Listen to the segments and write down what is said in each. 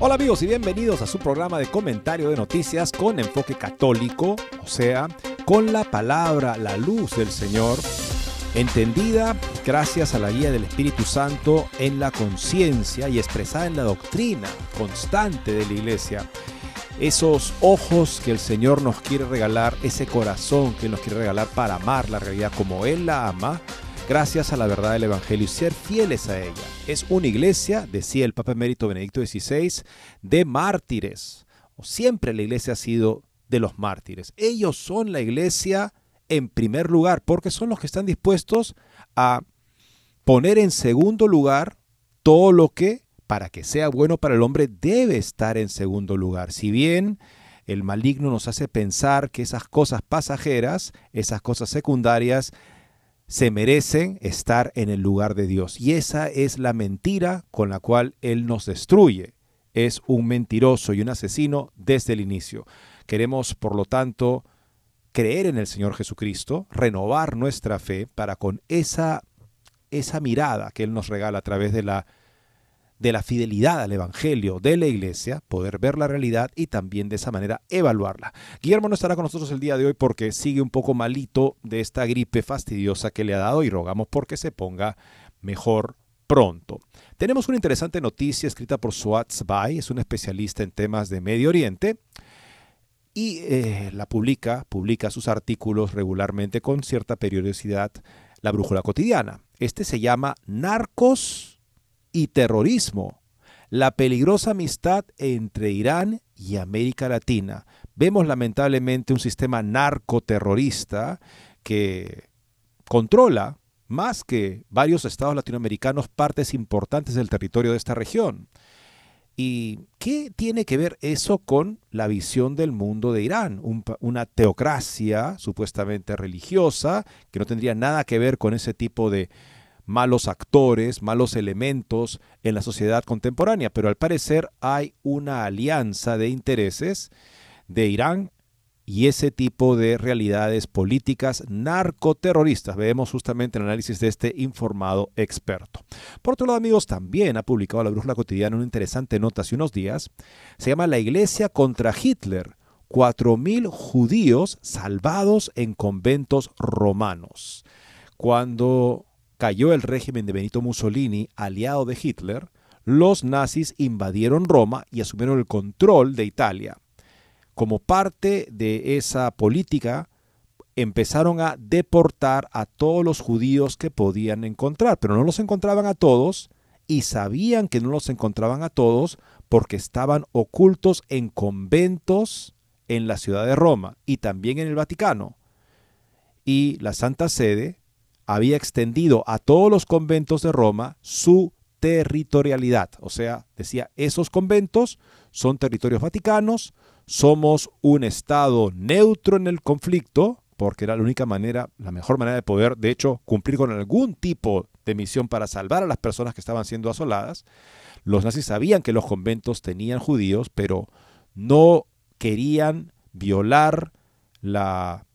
Hola amigos y bienvenidos a su programa de comentario de noticias con enfoque católico, o sea, con la palabra, la luz del Señor, entendida gracias a la guía del Espíritu Santo en la conciencia y expresada en la doctrina constante de la iglesia. Esos ojos que el Señor nos quiere regalar, ese corazón que nos quiere regalar para amar la realidad como Él la ama, gracias a la verdad del Evangelio y ser fieles a ella. Es una iglesia, decía el Papa Emérito Benedicto XVI, de mártires. Siempre la iglesia ha sido de los mártires. Ellos son la iglesia en primer lugar, porque son los que están dispuestos a poner en segundo lugar todo lo que, para que sea bueno para el hombre, debe estar en segundo lugar. Si bien el maligno nos hace pensar que esas cosas pasajeras, esas cosas secundarias, se merecen estar en el lugar de Dios. Y esa es la mentira con la cual Él nos destruye. Es un mentiroso y un asesino desde el inicio. Queremos, por lo tanto, creer en el Señor Jesucristo, renovar nuestra fe para con esa, esa mirada que Él nos regala a través de la de la fidelidad al Evangelio de la Iglesia, poder ver la realidad y también de esa manera evaluarla. Guillermo no estará con nosotros el día de hoy porque sigue un poco malito de esta gripe fastidiosa que le ha dado y rogamos porque se ponga mejor pronto. Tenemos una interesante noticia escrita por Suat Zbai, es un especialista en temas de Medio Oriente y eh, la publica, publica sus artículos regularmente con cierta periodicidad, la Brújula Cotidiana. Este se llama Narcos y terrorismo, la peligrosa amistad entre Irán y América Latina. Vemos lamentablemente un sistema narcoterrorista que controla más que varios estados latinoamericanos partes importantes del territorio de esta región. ¿Y qué tiene que ver eso con la visión del mundo de Irán? una teocracia supuestamente religiosa que no tendría nada que ver con ese tipo de, malos actores, malos elementos en la sociedad contemporánea, pero al parecer hay una alianza de intereses de Irán y ese tipo de realidades políticas narcoterroristas. Vemos justamente el análisis de este informado experto. Por otro lado, amigos, también ha publicado la Brújula Cotidiana una interesante nota hace unos días. Se llama La Iglesia contra Hitler. 4.000 judíos salvados en conventos romanos. Cuando cayó el régimen de Benito Mussolini, aliado de Hitler, los nazis invadieron Roma y asumieron el control de Italia. Como parte de esa política, empezaron a deportar a todos los judíos que podían encontrar, pero no los encontraban a todos y sabían que no los encontraban a todos porque estaban ocultos en conventos en la ciudad de Roma y también en el Vaticano. Y la Santa Sede había extendido a todos los conventos de Roma su territorialidad. O sea, decía, esos conventos son territorios vaticanos, somos un Estado neutro en el conflicto, porque era la única manera, la mejor manera de poder, de hecho, cumplir con algún tipo de misión para salvar a las personas que estaban siendo asoladas. Los nazis sabían que los conventos tenían judíos, pero no querían violar la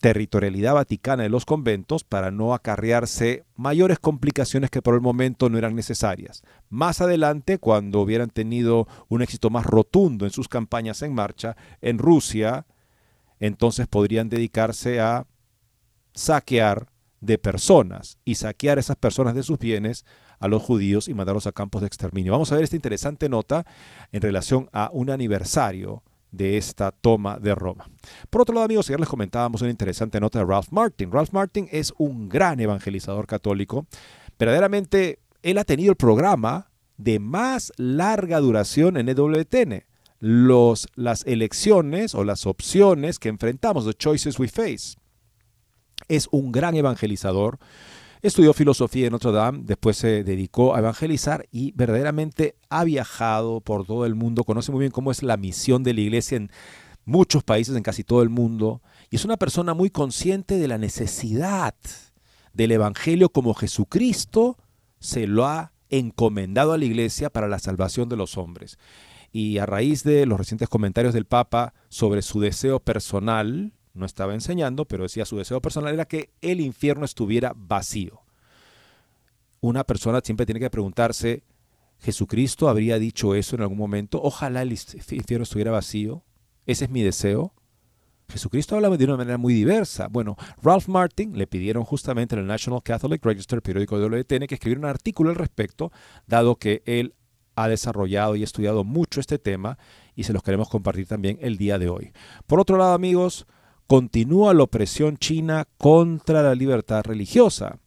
territorialidad vaticana de los conventos para no acarrearse mayores complicaciones que por el momento no eran necesarias. Más adelante, cuando hubieran tenido un éxito más rotundo en sus campañas en marcha, en Rusia, entonces podrían dedicarse a saquear de personas y saquear esas personas de sus bienes a los judíos y mandarlos a campos de exterminio. Vamos a ver esta interesante nota en relación a un aniversario de esta toma de Roma. Por otro lado, amigos, ayer les comentábamos una interesante nota de Ralph Martin. Ralph Martin es un gran evangelizador católico. Verdaderamente, él ha tenido el programa de más larga duración en EWTN. Los, las elecciones o las opciones que enfrentamos, the choices we face. Es un gran evangelizador. Estudió filosofía en Notre Dame, después se dedicó a evangelizar y verdaderamente ha viajado por todo el mundo, conoce muy bien cómo es la misión de la iglesia en muchos países, en casi todo el mundo, y es una persona muy consciente de la necesidad del Evangelio como Jesucristo se lo ha encomendado a la iglesia para la salvación de los hombres. Y a raíz de los recientes comentarios del Papa sobre su deseo personal, no estaba enseñando, pero decía su deseo personal era que el infierno estuviera vacío. Una persona siempre tiene que preguntarse, ¿Jesucristo habría dicho eso en algún momento? Ojalá el infierno estuviera vacío. Ese es mi deseo. Jesucristo habla de una manera muy diversa. Bueno, Ralph Martin le pidieron justamente en el National Catholic Register, periódico de WTN, que escribiera un artículo al respecto, dado que él ha desarrollado y estudiado mucho este tema y se los queremos compartir también el día de hoy. Por otro lado, amigos, continúa la opresión china contra la libertad religiosa.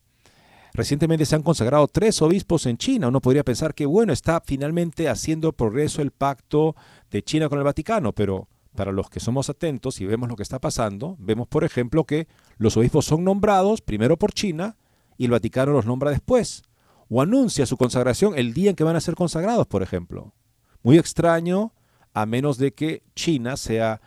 Recientemente se han consagrado tres obispos en China. Uno podría pensar que, bueno, está finalmente haciendo progreso el pacto de China con el Vaticano, pero para los que somos atentos y vemos lo que está pasando, vemos, por ejemplo, que los obispos son nombrados primero por China y el Vaticano los nombra después. O anuncia su consagración el día en que van a ser consagrados, por ejemplo. Muy extraño, a menos de que China sea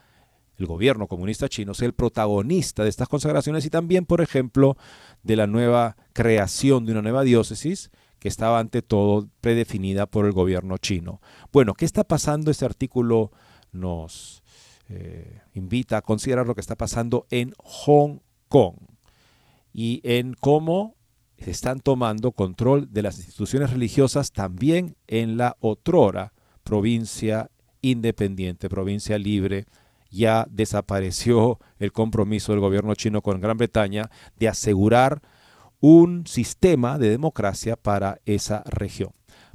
el gobierno comunista chino sea el protagonista de estas consagraciones y también, por ejemplo, de la nueva creación de una nueva diócesis que estaba ante todo predefinida por el gobierno chino. Bueno, ¿qué está pasando? Este artículo nos eh, invita a considerar lo que está pasando en Hong Kong y en cómo se están tomando control de las instituciones religiosas también en la otrora provincia independiente, provincia libre ya desapareció el compromiso del gobierno chino con Gran Bretaña de asegurar un sistema de democracia para esa región.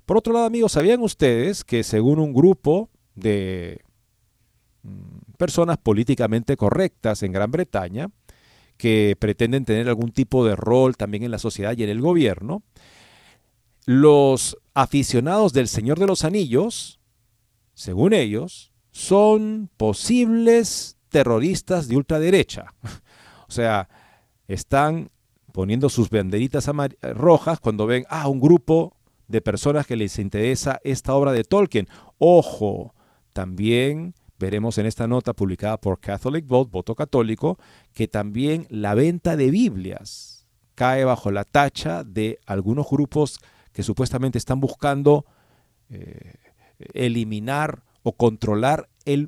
Por otro lado, amigos, ¿sabían ustedes que según un grupo de mm, personas políticamente correctas en Gran Bretaña, que pretenden tener algún tipo de rol también en la sociedad y en el gobierno, los aficionados del Señor de los Anillos, según ellos, son posibles terroristas de ultraderecha. O sea, están poniendo sus banderitas rojas cuando ven a ah, un grupo de personas que les interesa esta obra de Tolkien. Ojo, también veremos en esta nota publicada por Catholic Vote, voto católico, que también la venta de Biblias cae bajo la tacha de algunos grupos que supuestamente están buscando eh, eliminar o controlar eh,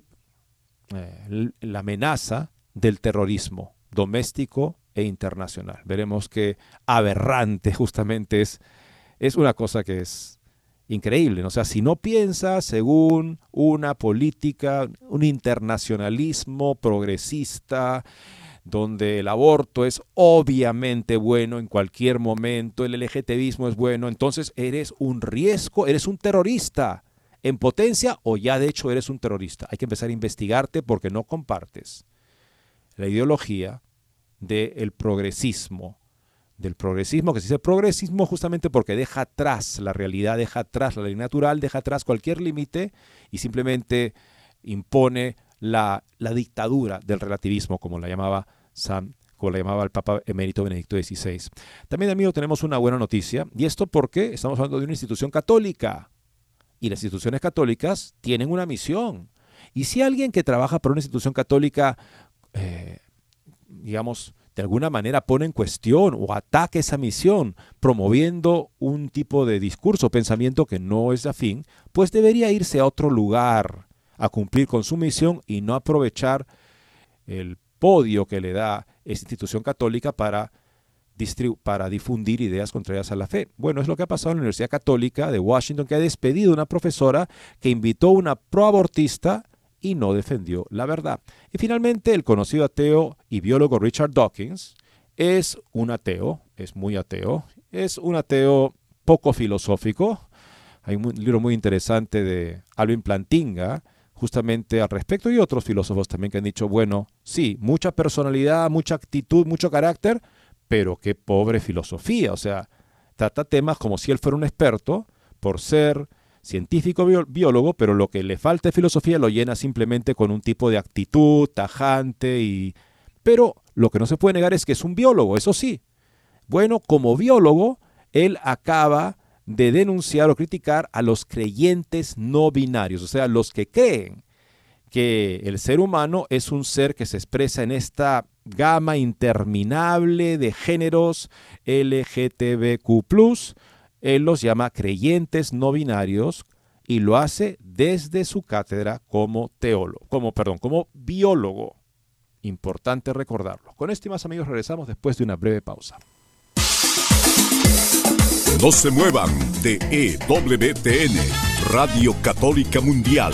la amenaza del terrorismo doméstico e internacional. Veremos que aberrante justamente es, es una cosa que es increíble. O sea, si no piensa según una política, un internacionalismo progresista, donde el aborto es obviamente bueno en cualquier momento, el LGTBismo es bueno, entonces eres un riesgo, eres un terrorista en potencia o ya de hecho eres un terrorista. Hay que empezar a investigarte porque no compartes la ideología del progresismo. Del progresismo, que se dice progresismo justamente porque deja atrás la realidad, deja atrás la ley natural, deja atrás cualquier límite y simplemente impone la, la, dictadura del relativismo, como la llamaba San como la llamaba el Papa emérito Benedicto XVI. También, amigo, tenemos una buena noticia, y esto porque estamos hablando de una institución católica, y las instituciones católicas tienen una misión. Y si alguien que trabaja por una institución católica, eh, digamos, de alguna manera pone en cuestión o ataca esa misión, promoviendo un tipo de discurso o pensamiento que no es afín, pues debería irse a otro lugar a cumplir con su misión y no aprovechar el podio que le da esa institución católica para para difundir ideas contrarias a la fe. Bueno, es lo que ha pasado en la Universidad Católica de Washington, que ha despedido a una profesora que invitó a una proabortista y no defendió la verdad. Y finalmente, el conocido ateo y biólogo Richard Dawkins es un ateo, es muy ateo, es un ateo poco filosófico. Hay un libro muy interesante de Alvin Plantinga justamente al respecto y otros filósofos también que han dicho, bueno, sí, mucha personalidad, mucha actitud, mucho carácter, pero qué pobre filosofía. O sea, trata temas como si él fuera un experto por ser científico biólogo, pero lo que le falta de filosofía lo llena simplemente con un tipo de actitud tajante y... Pero lo que no se puede negar es que es un biólogo, eso sí. Bueno, como biólogo, él acaba de denunciar o criticar a los creyentes no binarios, o sea, los que creen que el ser humano es un ser que se expresa en esta gama interminable de géneros LGTBQ. Él los llama creyentes no binarios y lo hace desde su cátedra como teólogo, como perdón, como biólogo. Importante recordarlo. Con esto y más amigos regresamos después de una breve pausa. No se muevan de EWTN, Radio Católica Mundial.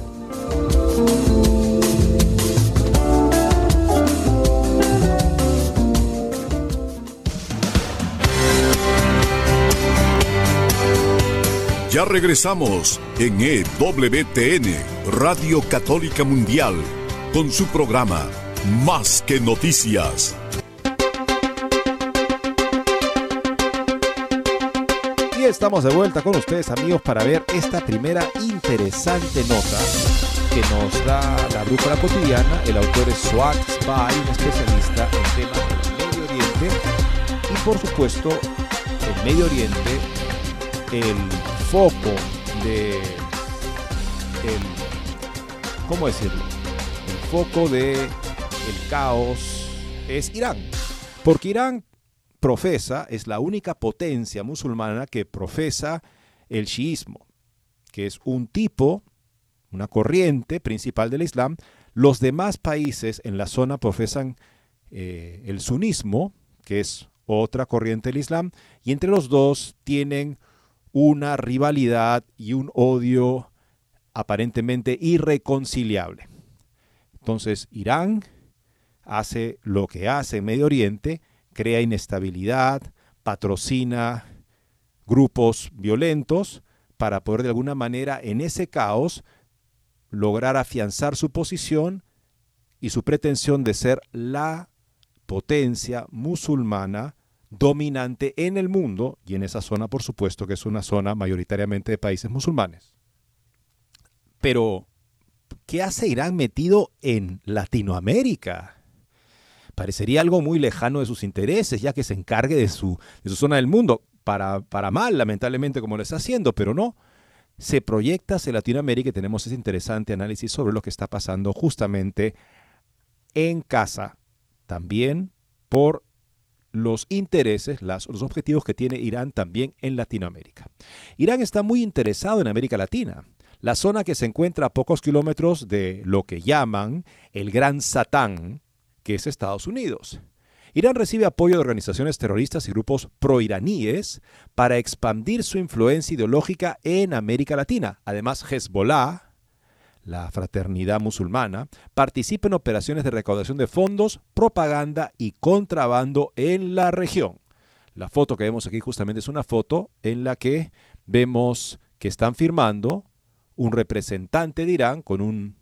Ya regresamos en EWTN, Radio Católica Mundial, con su programa Más que Noticias. Y estamos de vuelta con ustedes amigos para ver esta primera interesante nota que nos da la brújula cotidiana. El autor es Swat Spy, un especialista en temas del Medio Oriente. Y por supuesto, el Medio Oriente, el foco de el, ¿cómo decirlo? El foco de el caos es Irán. Porque Irán profesa, es la única potencia musulmana que profesa el chiismo, que es un tipo, una corriente principal del Islam. Los demás países en la zona profesan eh, el sunismo, que es otra corriente del Islam, y entre los dos tienen una rivalidad y un odio aparentemente irreconciliable. Entonces Irán hace lo que hace en Medio Oriente, crea inestabilidad, patrocina grupos violentos para poder de alguna manera en ese caos lograr afianzar su posición y su pretensión de ser la potencia musulmana dominante en el mundo y en esa zona, por supuesto, que es una zona mayoritariamente de países musulmanes. Pero, ¿qué hace Irán metido en Latinoamérica? Parecería algo muy lejano de sus intereses, ya que se encargue de su, de su zona del mundo, para, para mal, lamentablemente, como lo está haciendo, pero no. Se proyecta hacia Latinoamérica y tenemos ese interesante análisis sobre lo que está pasando justamente en casa, también por los intereses, los objetivos que tiene Irán también en Latinoamérica. Irán está muy interesado en América Latina, la zona que se encuentra a pocos kilómetros de lo que llaman el Gran Satán, que es Estados Unidos. Irán recibe apoyo de organizaciones terroristas y grupos proiraníes para expandir su influencia ideológica en América Latina. Además, Hezbollah, la fraternidad musulmana, participa en operaciones de recaudación de fondos, propaganda y contrabando en la región. La foto que vemos aquí justamente es una foto en la que vemos que están firmando un representante de Irán con un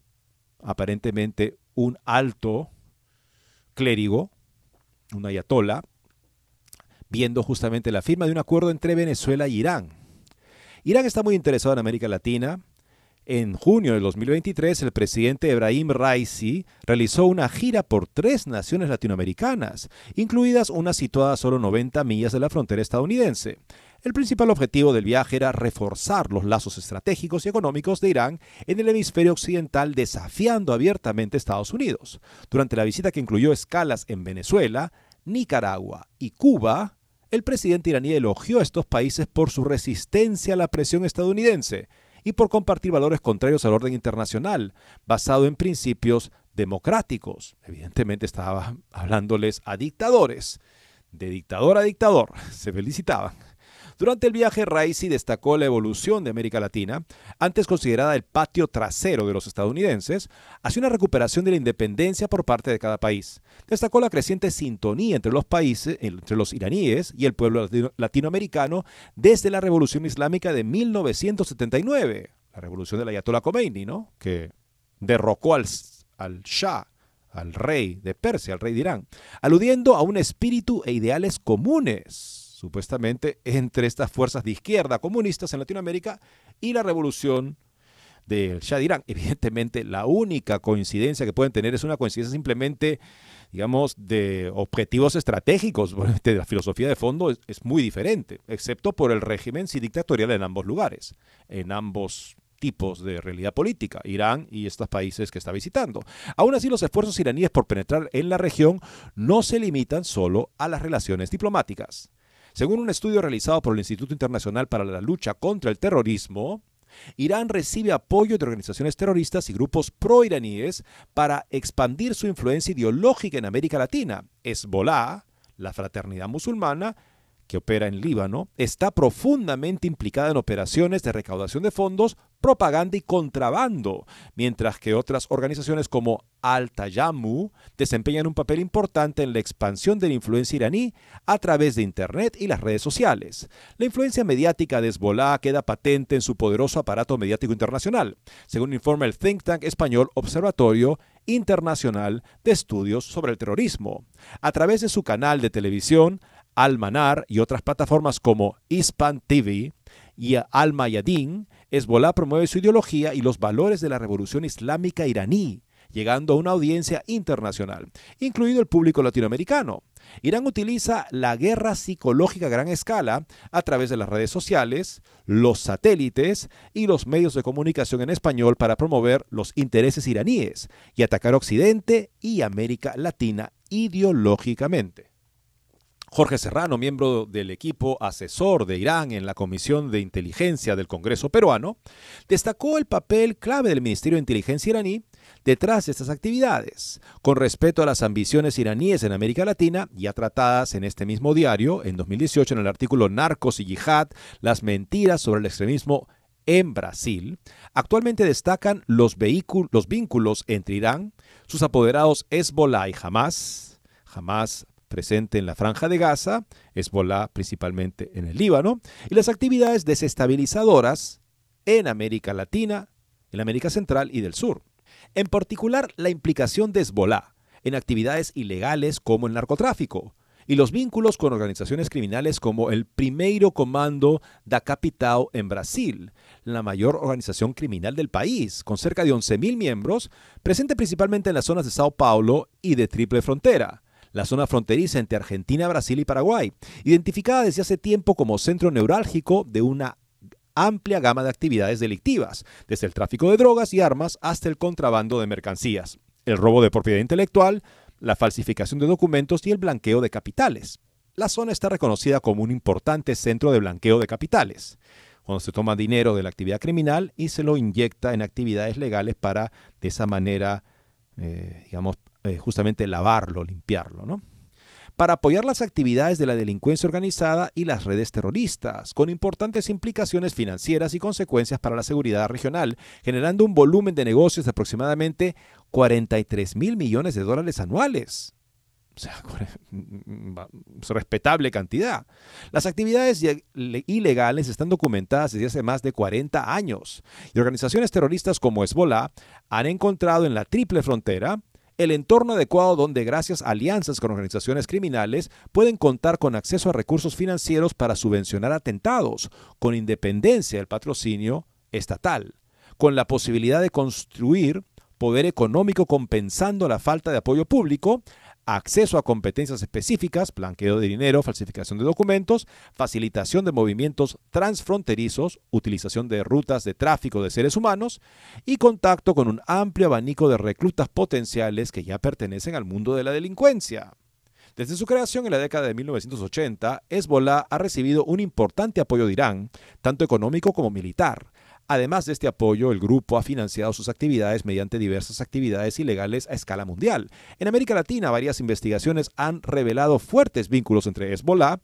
aparentemente un alto clérigo, un ayatola, viendo justamente la firma de un acuerdo entre Venezuela y Irán. Irán está muy interesado en América Latina. En junio de 2023, el presidente Ebrahim Raisi realizó una gira por tres naciones latinoamericanas, incluidas una situada a solo 90 millas de la frontera estadounidense. El principal objetivo del viaje era reforzar los lazos estratégicos y económicos de Irán en el hemisferio occidental, desafiando abiertamente a Estados Unidos. Durante la visita que incluyó escalas en Venezuela, Nicaragua y Cuba, el presidente iraní elogió a estos países por su resistencia a la presión estadounidense y por compartir valores contrarios al orden internacional, basado en principios democráticos. Evidentemente estaba hablándoles a dictadores. De dictador a dictador, se felicitaban. Durante el viaje, Raisi destacó la evolución de América Latina, antes considerada el patio trasero de los estadounidenses, hacia una recuperación de la independencia por parte de cada país. Destacó la creciente sintonía entre los países, entre los iraníes y el pueblo latinoamericano desde la Revolución Islámica de 1979, la revolución del Ayatollah Khomeini, ¿no? que derrocó al, al Shah al rey de Persia, al rey de Irán, aludiendo a un espíritu e ideales comunes supuestamente, entre estas fuerzas de izquierda comunistas en Latinoamérica y la revolución del Shah de Irán. Evidentemente, la única coincidencia que pueden tener es una coincidencia simplemente, digamos, de objetivos estratégicos. La filosofía de fondo es, es muy diferente, excepto por el régimen sí dictatorial en ambos lugares, en ambos tipos de realidad política, Irán y estos países que está visitando. Aún así, los esfuerzos iraníes por penetrar en la región no se limitan solo a las relaciones diplomáticas. Según un estudio realizado por el Instituto Internacional para la Lucha contra el Terrorismo, Irán recibe apoyo de organizaciones terroristas y grupos pro-iraníes para expandir su influencia ideológica en América Latina. Hezbollah, la fraternidad musulmana, que opera en Líbano, está profundamente implicada en operaciones de recaudación de fondos, propaganda y contrabando, mientras que otras organizaciones como Al-Tayamu desempeñan un papel importante en la expansión de la influencia iraní a través de Internet y las redes sociales. La influencia mediática de Hezbollah queda patente en su poderoso aparato mediático internacional, según informa el think tank español Observatorio Internacional de Estudios sobre el Terrorismo. A través de su canal de televisión, Al-Manar y otras plataformas como Hispan TV y Al-Mayadin, Hezbollah promueve su ideología y los valores de la revolución islámica iraní, llegando a una audiencia internacional, incluido el público latinoamericano. Irán utiliza la guerra psicológica a gran escala a través de las redes sociales, los satélites y los medios de comunicación en español para promover los intereses iraníes y atacar Occidente y América Latina ideológicamente. Jorge Serrano, miembro del equipo asesor de Irán en la Comisión de Inteligencia del Congreso peruano, destacó el papel clave del Ministerio de Inteligencia iraní detrás de estas actividades, con respeto a las ambiciones iraníes en América Latina, ya tratadas en este mismo diario, en 2018, en el artículo Narcos y Yihad, las mentiras sobre el extremismo en Brasil, actualmente destacan los, los vínculos entre Irán, sus apoderados Hezbollah y Hamas, Hamas presente en la franja de Gaza, Hezbollah principalmente en el Líbano, y las actividades desestabilizadoras en América Latina, en América Central y del Sur. En particular, la implicación de Hezbollah en actividades ilegales como el narcotráfico, y los vínculos con organizaciones criminales como el Primeiro Comando da Capital en Brasil, la mayor organización criminal del país, con cerca de 11.000 miembros, presente principalmente en las zonas de Sao Paulo y de Triple Frontera, la zona fronteriza entre Argentina, Brasil y Paraguay, identificada desde hace tiempo como centro neurálgico de una amplia gama de actividades delictivas, desde el tráfico de drogas y armas hasta el contrabando de mercancías, el robo de propiedad intelectual, la falsificación de documentos y el blanqueo de capitales. La zona está reconocida como un importante centro de blanqueo de capitales, cuando se toma dinero de la actividad criminal y se lo inyecta en actividades legales para de esa manera, eh, digamos, eh, justamente lavarlo, limpiarlo, ¿no? Para apoyar las actividades de la delincuencia organizada y las redes terroristas, con importantes implicaciones financieras y consecuencias para la seguridad regional, generando un volumen de negocios de aproximadamente 43 mil millones de dólares anuales. O sea, es respetable cantidad. Las actividades ilegales están documentadas desde hace más de 40 años y organizaciones terroristas como Hezbollah han encontrado en la triple frontera el entorno adecuado donde gracias a alianzas con organizaciones criminales pueden contar con acceso a recursos financieros para subvencionar atentados, con independencia del patrocinio estatal, con la posibilidad de construir poder económico compensando la falta de apoyo público, acceso a competencias específicas, blanqueo de dinero, falsificación de documentos, facilitación de movimientos transfronterizos, utilización de rutas de tráfico de seres humanos y contacto con un amplio abanico de reclutas potenciales que ya pertenecen al mundo de la delincuencia. Desde su creación en la década de 1980, Hezbollah ha recibido un importante apoyo de Irán, tanto económico como militar, Además de este apoyo, el grupo ha financiado sus actividades mediante diversas actividades ilegales a escala mundial. En América Latina, varias investigaciones han revelado fuertes vínculos entre Hezbollah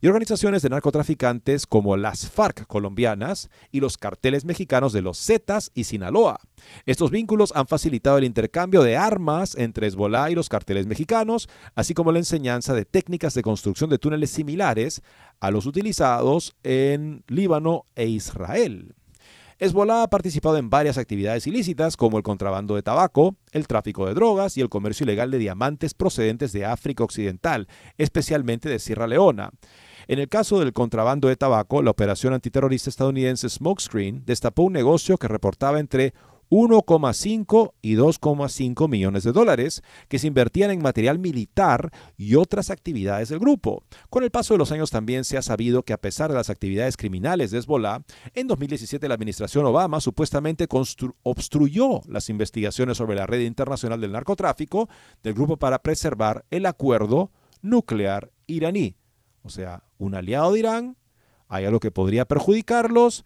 y organizaciones de narcotraficantes como las FARC colombianas y los carteles mexicanos de los Zetas y Sinaloa. Estos vínculos han facilitado el intercambio de armas entre Hezbollah y los carteles mexicanos, así como la enseñanza de técnicas de construcción de túneles similares a los utilizados en Líbano e Israel. Hezbollah ha participado en varias actividades ilícitas como el contrabando de tabaco, el tráfico de drogas y el comercio ilegal de diamantes procedentes de África Occidental, especialmente de Sierra Leona. En el caso del contrabando de tabaco, la operación antiterrorista estadounidense Smokescreen destapó un negocio que reportaba entre 1,5 y 2,5 millones de dólares que se invertían en material militar y otras actividades del grupo. Con el paso de los años también se ha sabido que a pesar de las actividades criminales de Hezbollah, en 2017 la administración Obama supuestamente obstruyó las investigaciones sobre la red internacional del narcotráfico del grupo para preservar el acuerdo nuclear iraní. O sea, un aliado de Irán, hay algo que podría perjudicarlos,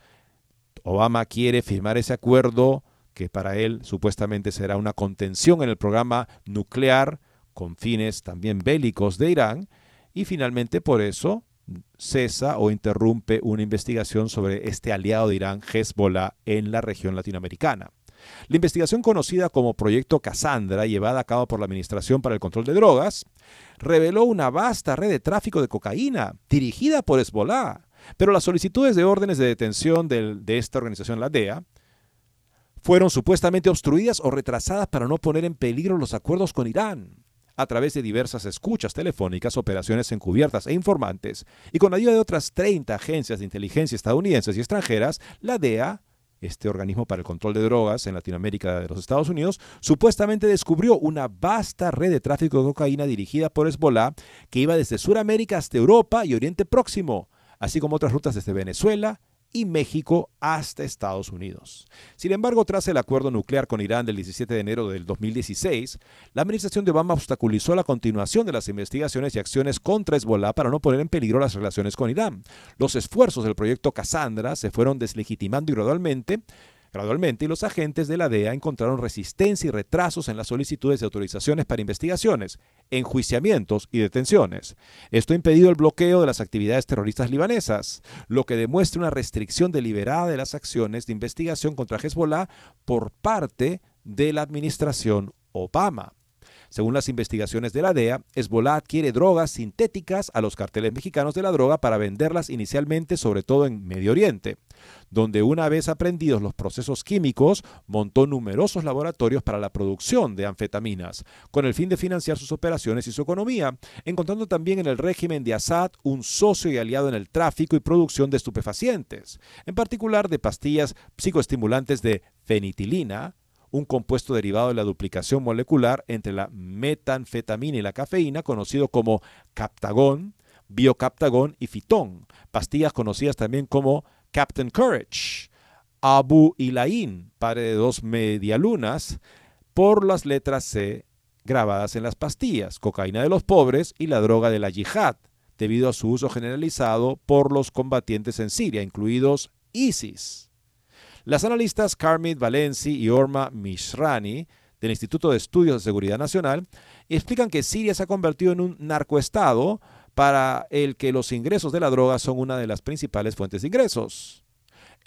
Obama quiere firmar ese acuerdo que para él supuestamente será una contención en el programa nuclear con fines también bélicos de Irán, y finalmente por eso cesa o interrumpe una investigación sobre este aliado de Irán, Hezbollah, en la región latinoamericana. La investigación conocida como Proyecto Cassandra, llevada a cabo por la Administración para el Control de Drogas, reveló una vasta red de tráfico de cocaína dirigida por Hezbollah, pero las solicitudes de órdenes de detención de, de esta organización, la DEA, fueron supuestamente obstruidas o retrasadas para no poner en peligro los acuerdos con Irán a través de diversas escuchas telefónicas, operaciones encubiertas e informantes, y con ayuda de otras 30 agencias de inteligencia estadounidenses y extranjeras, la DEA, este organismo para el control de drogas en Latinoamérica de los Estados Unidos, supuestamente descubrió una vasta red de tráfico de cocaína dirigida por Hezbollah que iba desde Sudamérica hasta Europa y Oriente Próximo, así como otras rutas desde Venezuela, y México hasta Estados Unidos. Sin embargo, tras el acuerdo nuclear con Irán del 17 de enero del 2016, la administración de Obama obstaculizó la continuación de las investigaciones y acciones contra Hezbollah para no poner en peligro las relaciones con Irán. Los esfuerzos del proyecto Cassandra se fueron deslegitimando gradualmente Gradualmente, los agentes de la DEA encontraron resistencia y retrasos en las solicitudes de autorizaciones para investigaciones, enjuiciamientos y detenciones. Esto ha impedido el bloqueo de las actividades terroristas libanesas, lo que demuestra una restricción deliberada de las acciones de investigación contra Hezbollah por parte de la administración Obama. Según las investigaciones de la DEA, Hezbollah adquiere drogas sintéticas a los carteles mexicanos de la droga para venderlas inicialmente sobre todo en Medio Oriente, donde una vez aprendidos los procesos químicos, montó numerosos laboratorios para la producción de anfetaminas, con el fin de financiar sus operaciones y su economía, encontrando también en el régimen de Assad un socio y aliado en el tráfico y producción de estupefacientes, en particular de pastillas psicoestimulantes de fenitilina, un compuesto derivado de la duplicación molecular entre la metanfetamina y la cafeína, conocido como captagón, biocaptagón y fitón, pastillas conocidas también como Captain Courage, Abu Ilain, padre de dos medialunas, por las letras C grabadas en las pastillas, cocaína de los pobres y la droga de la yihad, debido a su uso generalizado por los combatientes en Siria, incluidos ISIS. Las analistas Carmit Valenci y Orma Mishrani del Instituto de Estudios de Seguridad Nacional explican que Siria se ha convertido en un narcoestado para el que los ingresos de la droga son una de las principales fuentes de ingresos.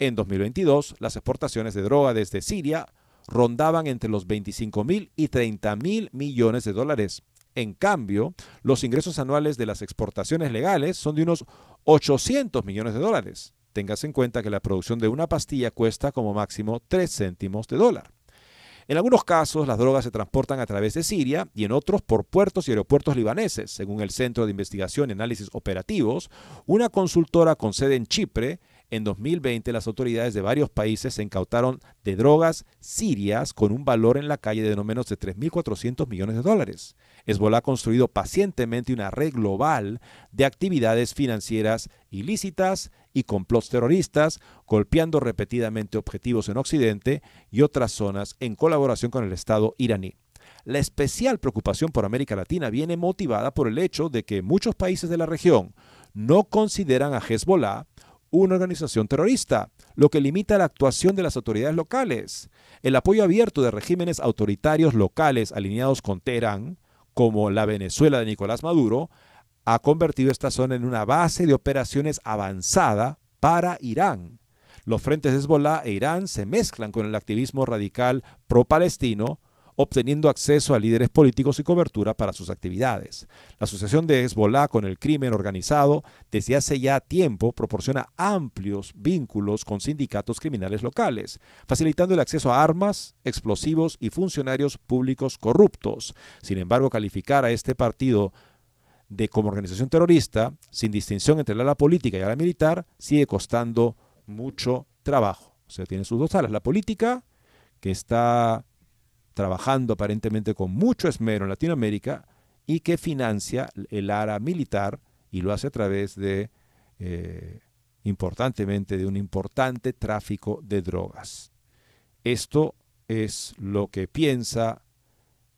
En 2022, las exportaciones de droga desde Siria rondaban entre los 25 mil y 30 mil millones de dólares. En cambio, los ingresos anuales de las exportaciones legales son de unos 800 millones de dólares. Tengas en cuenta que la producción de una pastilla cuesta como máximo 3 céntimos de dólar. En algunos casos, las drogas se transportan a través de Siria y en otros por puertos y aeropuertos libaneses. Según el Centro de Investigación y Análisis Operativos, una consultora con sede en Chipre, en 2020 las autoridades de varios países se incautaron de drogas sirias con un valor en la calle de no menos de 3.400 millones de dólares. Hezbollah ha construido pacientemente una red global de actividades financieras ilícitas y complots terroristas, golpeando repetidamente objetivos en Occidente y otras zonas en colaboración con el Estado iraní. La especial preocupación por América Latina viene motivada por el hecho de que muchos países de la región no consideran a Hezbollah una organización terrorista, lo que limita la actuación de las autoridades locales. El apoyo abierto de regímenes autoritarios locales alineados con Teherán como la Venezuela de Nicolás Maduro, ha convertido esta zona en una base de operaciones avanzada para Irán. Los frentes de Hezbollah e Irán se mezclan con el activismo radical pro-palestino, obteniendo acceso a líderes políticos y cobertura para sus actividades. La asociación de Hezbollah con el crimen organizado desde hace ya tiempo proporciona amplios vínculos con sindicatos criminales locales, facilitando el acceso a armas, explosivos y funcionarios públicos corruptos. Sin embargo, calificar a este partido de como organización terrorista, sin distinción entre la ala política y la ala militar, sigue costando mucho trabajo. O sea, tiene sus dos alas, la política, que está trabajando aparentemente con mucho esmero en Latinoamérica y que financia el área militar y lo hace a través de, eh, importantemente, de un importante tráfico de drogas. Esto es lo que piensa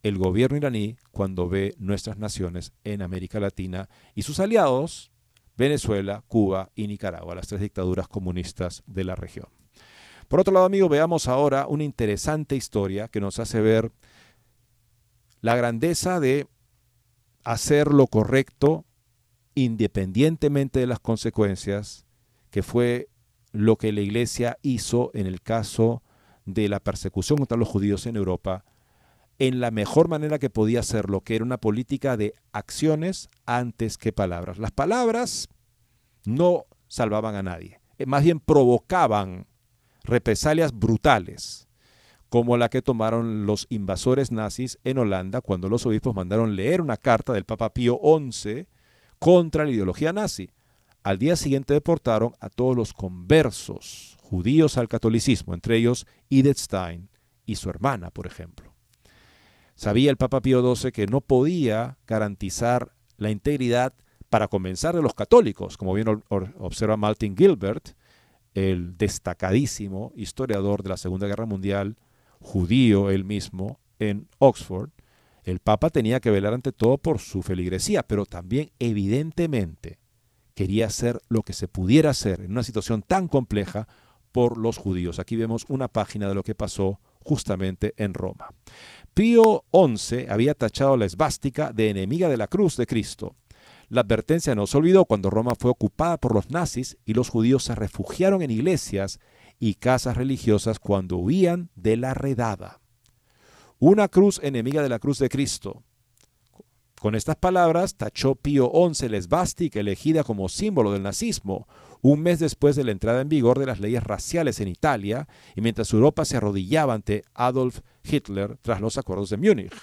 el gobierno iraní cuando ve nuestras naciones en América Latina y sus aliados, Venezuela, Cuba y Nicaragua, las tres dictaduras comunistas de la región. Por otro lado, amigo, veamos ahora una interesante historia que nos hace ver la grandeza de hacer lo correcto independientemente de las consecuencias, que fue lo que la iglesia hizo en el caso de la persecución contra los judíos en Europa en la mejor manera que podía hacerlo, que era una política de acciones antes que palabras. Las palabras no salvaban a nadie, eh, más bien provocaban represalias brutales, como la que tomaron los invasores nazis en Holanda cuando los obispos mandaron leer una carta del Papa Pío XI contra la ideología nazi. Al día siguiente deportaron a todos los conversos judíos al catolicismo, entre ellos Edith Stein y su hermana, por ejemplo. Sabía el Papa Pío XII que no podía garantizar la integridad para comenzar de los católicos, como bien observa Martin Gilbert, el destacadísimo historiador de la Segunda Guerra Mundial, judío él mismo, en Oxford, el Papa tenía que velar ante todo por su feligresía, pero también evidentemente quería hacer lo que se pudiera hacer en una situación tan compleja por los judíos. Aquí vemos una página de lo que pasó justamente en Roma. Pío XI había tachado la esvástica de enemiga de la cruz de Cristo. La advertencia no se olvidó cuando Roma fue ocupada por los nazis y los judíos se refugiaron en iglesias y casas religiosas cuando huían de la redada. Una cruz enemiga de la cruz de Cristo. Con estas palabras tachó Pío XI la esvástica elegida como símbolo del nazismo, un mes después de la entrada en vigor de las leyes raciales en Italia y mientras Europa se arrodillaba ante Adolf Hitler tras los acuerdos de Múnich.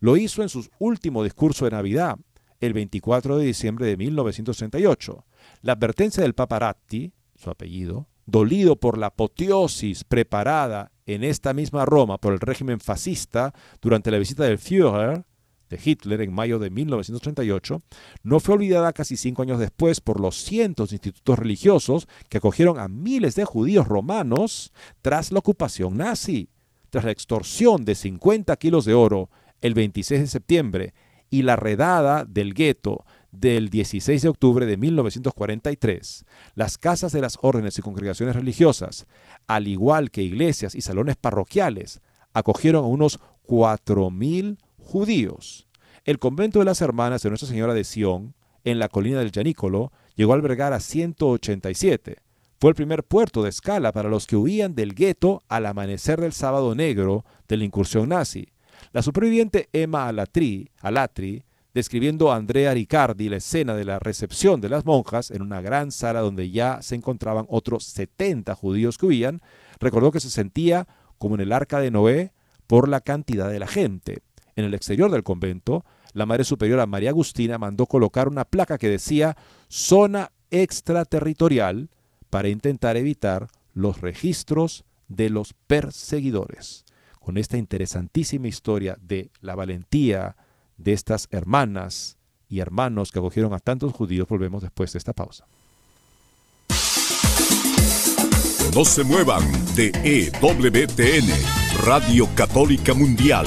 Lo hizo en su último discurso de Navidad, el 24 de diciembre de 1938. La advertencia del Paparatti, su apellido, dolido por la apoteosis preparada en esta misma Roma por el régimen fascista durante la visita del Führer, de Hitler en mayo de 1938, no fue olvidada casi cinco años después por los cientos de institutos religiosos que acogieron a miles de judíos romanos tras la ocupación nazi, tras la extorsión de 50 kilos de oro el 26 de septiembre y la redada del gueto del 16 de octubre de 1943, las casas de las órdenes y congregaciones religiosas, al igual que iglesias y salones parroquiales, acogieron a unos 4.000 judíos. El convento de las hermanas de Nuestra Señora de Sion, en la colina del Yanícolo, llegó a albergar a 187. Fue el primer puerto de escala para los que huían del gueto al amanecer del sábado negro de la incursión nazi. La superviviente Emma Alatri, Alatri describiendo a Andrea Riccardi la escena de la recepción de las monjas en una gran sala donde ya se encontraban otros 70 judíos que huían, recordó que se sentía como en el arca de Noé por la cantidad de la gente. En el exterior del convento, la Madre Superiora María Agustina mandó colocar una placa que decía zona extraterritorial para intentar evitar los registros de los perseguidores. Con esta interesantísima historia de la valentía de estas hermanas y hermanos que acogieron a tantos judíos, volvemos después de esta pausa. No se muevan de EWTN, Radio Católica Mundial.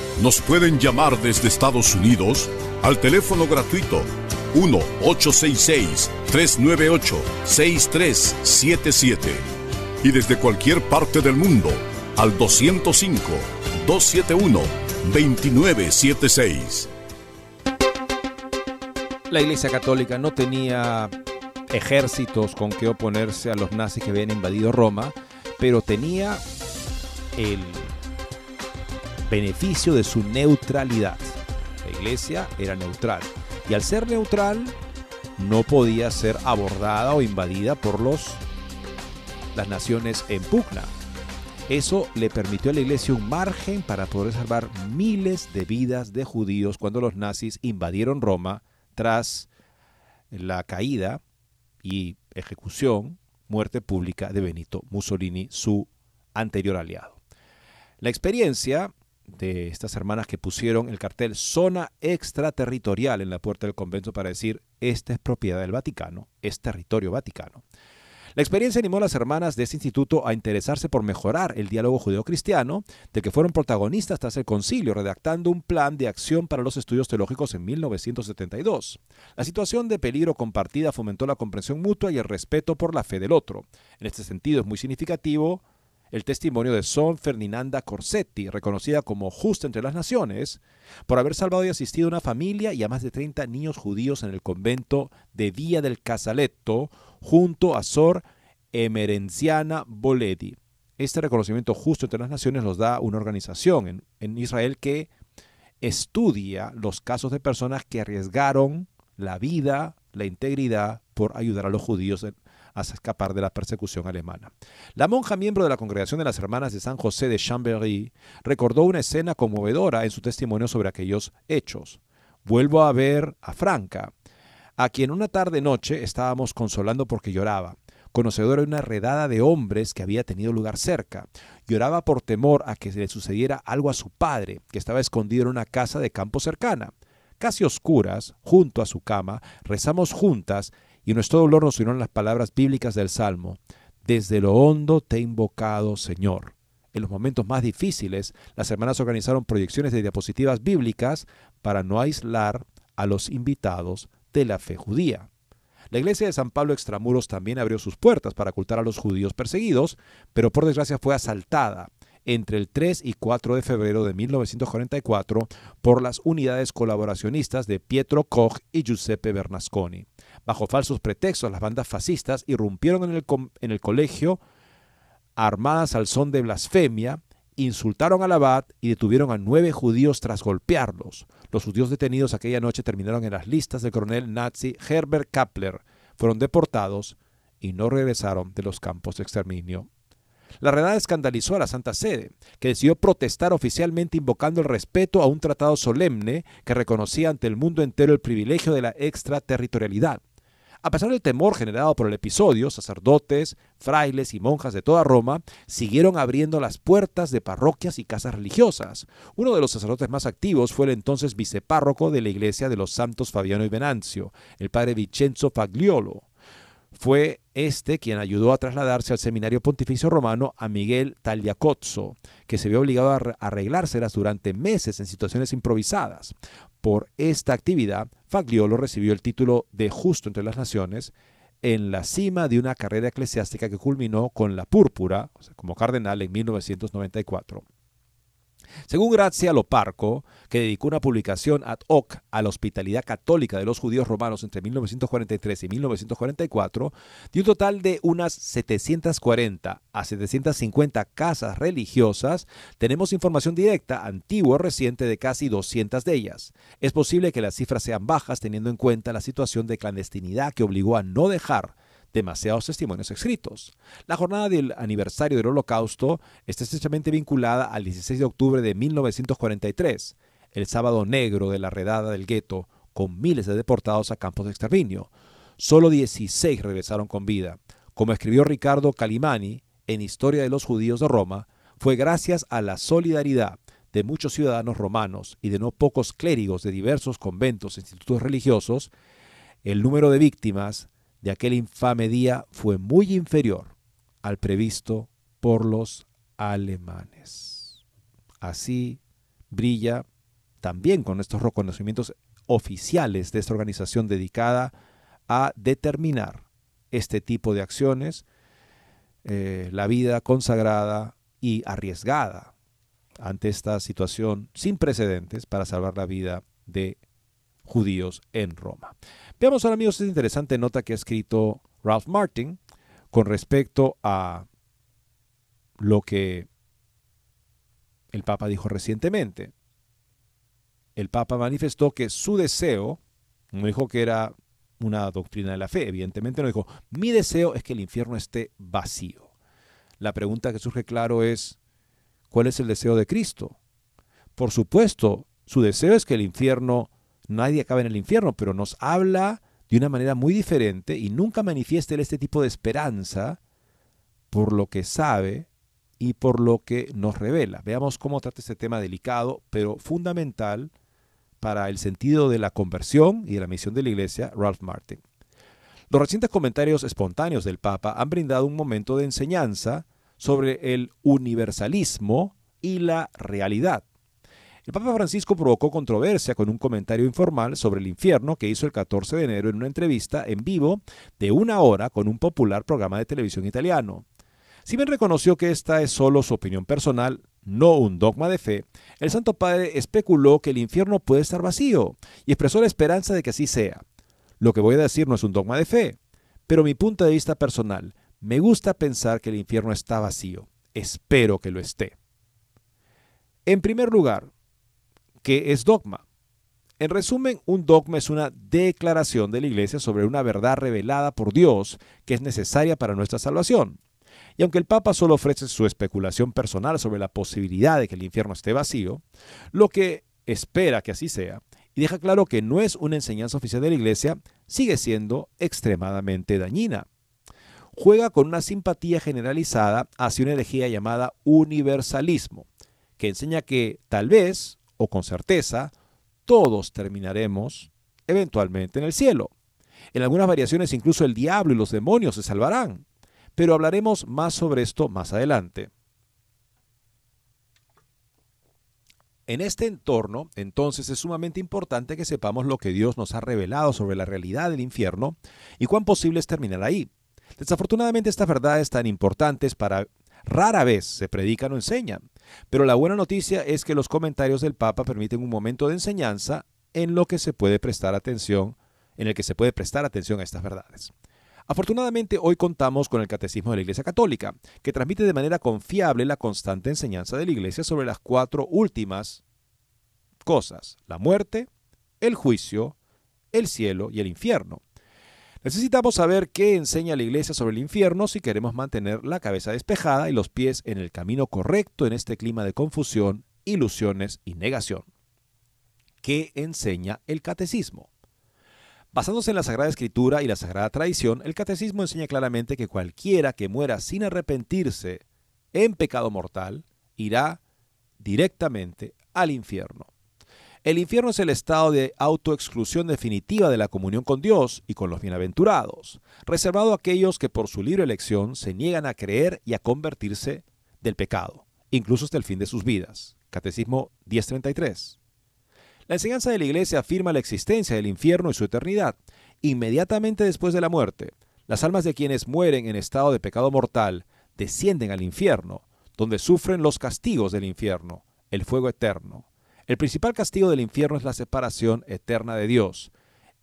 nos pueden llamar desde Estados Unidos al teléfono gratuito 1-866-398-6377 y desde cualquier parte del mundo al 205-271-2976. La Iglesia Católica no tenía ejércitos con que oponerse a los nazis que habían invadido Roma, pero tenía el beneficio de su neutralidad. La Iglesia era neutral y al ser neutral no podía ser abordada o invadida por los las naciones en pugna. Eso le permitió a la iglesia un margen para poder salvar miles de vidas de judíos cuando los nazis invadieron Roma tras la caída y ejecución, muerte pública de Benito Mussolini, su anterior aliado. La experiencia de estas hermanas que pusieron el cartel zona extraterritorial en la puerta del convento para decir, esta es propiedad del Vaticano, es territorio vaticano. La experiencia animó a las hermanas de este instituto a interesarse por mejorar el diálogo judeo-cristiano, de que fueron protagonistas tras el concilio, redactando un plan de acción para los estudios teológicos en 1972. La situación de peligro compartida fomentó la comprensión mutua y el respeto por la fe del otro. En este sentido es muy significativo el testimonio de Son Ferdinanda Corsetti, reconocida como justa entre las naciones, por haber salvado y asistido a una familia y a más de 30 niños judíos en el convento de Vía del Casaletto, junto a Sor Emerenciana Boledi. Este reconocimiento justo entre las naciones los da una organización en, en Israel que estudia los casos de personas que arriesgaron la vida, la integridad por ayudar a los judíos a escapar de la persecución alemana. La monja miembro de la Congregación de las Hermanas de San José de Chambéry recordó una escena conmovedora en su testimonio sobre aquellos hechos. Vuelvo a ver a Franca, a quien una tarde-noche estábamos consolando porque lloraba, conocedora de una redada de hombres que había tenido lugar cerca. Lloraba por temor a que le sucediera algo a su padre, que estaba escondido en una casa de campo cercana. Casi oscuras, junto a su cama, rezamos juntas y nuestro dolor nos unieron las palabras bíblicas del Salmo. Desde lo hondo te he invocado, Señor. En los momentos más difíciles, las hermanas organizaron proyecciones de diapositivas bíblicas para no aislar a los invitados de la fe judía. La iglesia de San Pablo Extramuros también abrió sus puertas para ocultar a los judíos perseguidos, pero por desgracia fue asaltada entre el 3 y 4 de febrero de 1944 por las unidades colaboracionistas de Pietro Koch y Giuseppe Bernasconi. Bajo falsos pretextos, las bandas fascistas irrumpieron en el, en el colegio armadas al son de blasfemia insultaron al abad y detuvieron a nueve judíos tras golpearlos. Los judíos detenidos aquella noche terminaron en las listas del coronel nazi Herbert Kappler, fueron deportados y no regresaron de los campos de exterminio. La redada escandalizó a la Santa Sede, que decidió protestar oficialmente invocando el respeto a un tratado solemne que reconocía ante el mundo entero el privilegio de la extraterritorialidad. A pesar del temor generado por el episodio, sacerdotes, frailes y monjas de toda Roma siguieron abriendo las puertas de parroquias y casas religiosas. Uno de los sacerdotes más activos fue el entonces vicepárroco de la iglesia de los santos Fabiano y Venancio, el padre Vincenzo Fagliolo. Fue este quien ayudó a trasladarse al seminario pontificio romano a Miguel Tagliacozzo, que se vio obligado a arreglárselas durante meses en situaciones improvisadas. Por esta actividad, Fagliolo recibió el título de Justo entre las Naciones en la cima de una carrera eclesiástica que culminó con la púrpura, como cardenal, en 1994. Según Grazia Loparco, que dedicó una publicación ad hoc a la hospitalidad católica de los judíos romanos entre 1943 y 1944, de un total de unas 740 a 750 casas religiosas, tenemos información directa, antigua o reciente, de casi 200 de ellas. Es posible que las cifras sean bajas teniendo en cuenta la situación de clandestinidad que obligó a no dejar demasiados testimonios escritos. La jornada del aniversario del Holocausto está estrechamente vinculada al 16 de octubre de 1943, el sábado negro de la redada del gueto, con miles de deportados a campos de exterminio. Solo 16 regresaron con vida. Como escribió Ricardo Calimani en Historia de los Judíos de Roma, fue gracias a la solidaridad de muchos ciudadanos romanos y de no pocos clérigos de diversos conventos e institutos religiosos, el número de víctimas de aquel infame día fue muy inferior al previsto por los alemanes. Así brilla también con estos reconocimientos oficiales de esta organización dedicada a determinar este tipo de acciones, eh, la vida consagrada y arriesgada ante esta situación sin precedentes para salvar la vida de judíos en Roma. Veamos ahora amigos esta interesante nota que ha escrito Ralph Martin con respecto a lo que el Papa dijo recientemente. El Papa manifestó que su deseo, no dijo que era una doctrina de la fe, evidentemente no dijo, mi deseo es que el infierno esté vacío. La pregunta que surge claro es, ¿cuál es el deseo de Cristo? Por supuesto, su deseo es que el infierno nadie acaba en el infierno, pero nos habla de una manera muy diferente y nunca manifiesta este tipo de esperanza por lo que sabe y por lo que nos revela. Veamos cómo trata este tema delicado, pero fundamental para el sentido de la conversión y de la misión de la Iglesia, Ralph Martin. Los recientes comentarios espontáneos del Papa han brindado un momento de enseñanza sobre el universalismo y la realidad. El Papa Francisco provocó controversia con un comentario informal sobre el infierno que hizo el 14 de enero en una entrevista en vivo de una hora con un popular programa de televisión italiano. Si bien reconoció que esta es solo su opinión personal, no un dogma de fe, el Santo Padre especuló que el infierno puede estar vacío y expresó la esperanza de que así sea. Lo que voy a decir no es un dogma de fe, pero mi punto de vista personal, me gusta pensar que el infierno está vacío. Espero que lo esté. En primer lugar, ¿Qué es dogma? En resumen, un dogma es una declaración de la Iglesia sobre una verdad revelada por Dios que es necesaria para nuestra salvación. Y aunque el Papa solo ofrece su especulación personal sobre la posibilidad de que el infierno esté vacío, lo que espera que así sea, y deja claro que no es una enseñanza oficial de la Iglesia, sigue siendo extremadamente dañina. Juega con una simpatía generalizada hacia una herejía llamada universalismo, que enseña que tal vez o con certeza, todos terminaremos eventualmente en el cielo. En algunas variaciones incluso el diablo y los demonios se salvarán, pero hablaremos más sobre esto más adelante. En este entorno, entonces, es sumamente importante que sepamos lo que Dios nos ha revelado sobre la realidad del infierno y cuán posible es terminar ahí. Desafortunadamente estas verdades tan importantes para rara vez se predican o enseñan. Pero la buena noticia es que los comentarios del Papa permiten un momento de enseñanza en lo que se puede prestar atención, en el que se puede prestar atención a estas verdades. Afortunadamente hoy contamos con el Catecismo de la Iglesia Católica, que transmite de manera confiable la constante enseñanza de la Iglesia sobre las cuatro últimas cosas, la muerte, el juicio, el cielo y el infierno. Necesitamos saber qué enseña la Iglesia sobre el infierno si queremos mantener la cabeza despejada y los pies en el camino correcto en este clima de confusión, ilusiones y negación. ¿Qué enseña el catecismo? Basándose en la Sagrada Escritura y la Sagrada Tradición, el catecismo enseña claramente que cualquiera que muera sin arrepentirse en pecado mortal irá directamente al infierno. El infierno es el estado de autoexclusión definitiva de la comunión con Dios y con los bienaventurados, reservado a aquellos que por su libre elección se niegan a creer y a convertirse del pecado, incluso hasta el fin de sus vidas. Catecismo 1033. La enseñanza de la Iglesia afirma la existencia del infierno y su eternidad. Inmediatamente después de la muerte, las almas de quienes mueren en estado de pecado mortal descienden al infierno, donde sufren los castigos del infierno, el fuego eterno. El principal castigo del infierno es la separación eterna de Dios,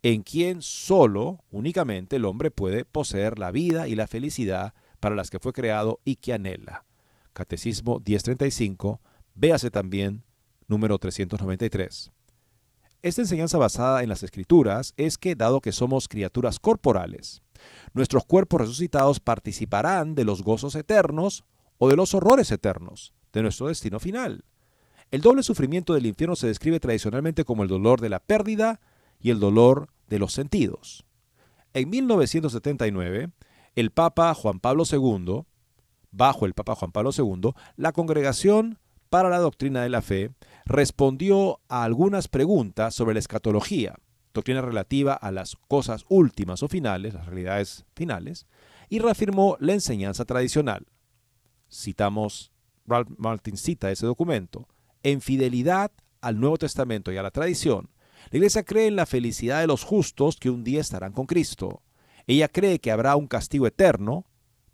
en quien solo, únicamente, el hombre puede poseer la vida y la felicidad para las que fue creado y que anhela. Catecismo 1035, véase también número 393. Esta enseñanza basada en las escrituras es que, dado que somos criaturas corporales, nuestros cuerpos resucitados participarán de los gozos eternos o de los horrores eternos de nuestro destino final. El doble sufrimiento del infierno se describe tradicionalmente como el dolor de la pérdida y el dolor de los sentidos. En 1979, el Papa Juan Pablo II, bajo el Papa Juan Pablo II, la Congregación para la Doctrina de la Fe respondió a algunas preguntas sobre la escatología, doctrina relativa a las cosas últimas o finales, las realidades finales, y reafirmó la enseñanza tradicional. Citamos, Ralph Martin cita ese documento, en fidelidad al Nuevo Testamento y a la tradición, la Iglesia cree en la felicidad de los justos que un día estarán con Cristo. Ella cree que habrá un castigo eterno,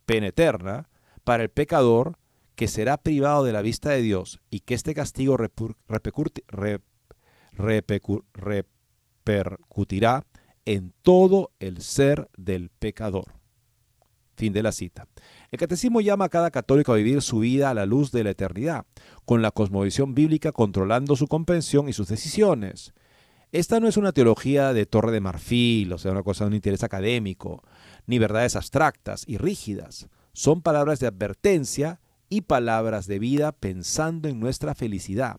pena eterna, para el pecador que será privado de la vista de Dios y que este castigo repercutirá en todo el ser del pecador. Fin de la cita. El catecismo llama a cada católico a vivir su vida a la luz de la eternidad, con la cosmovisión bíblica controlando su comprensión y sus decisiones. Esta no es una teología de torre de marfil, o sea, una cosa de un interés académico, ni verdades abstractas y rígidas. Son palabras de advertencia y palabras de vida pensando en nuestra felicidad.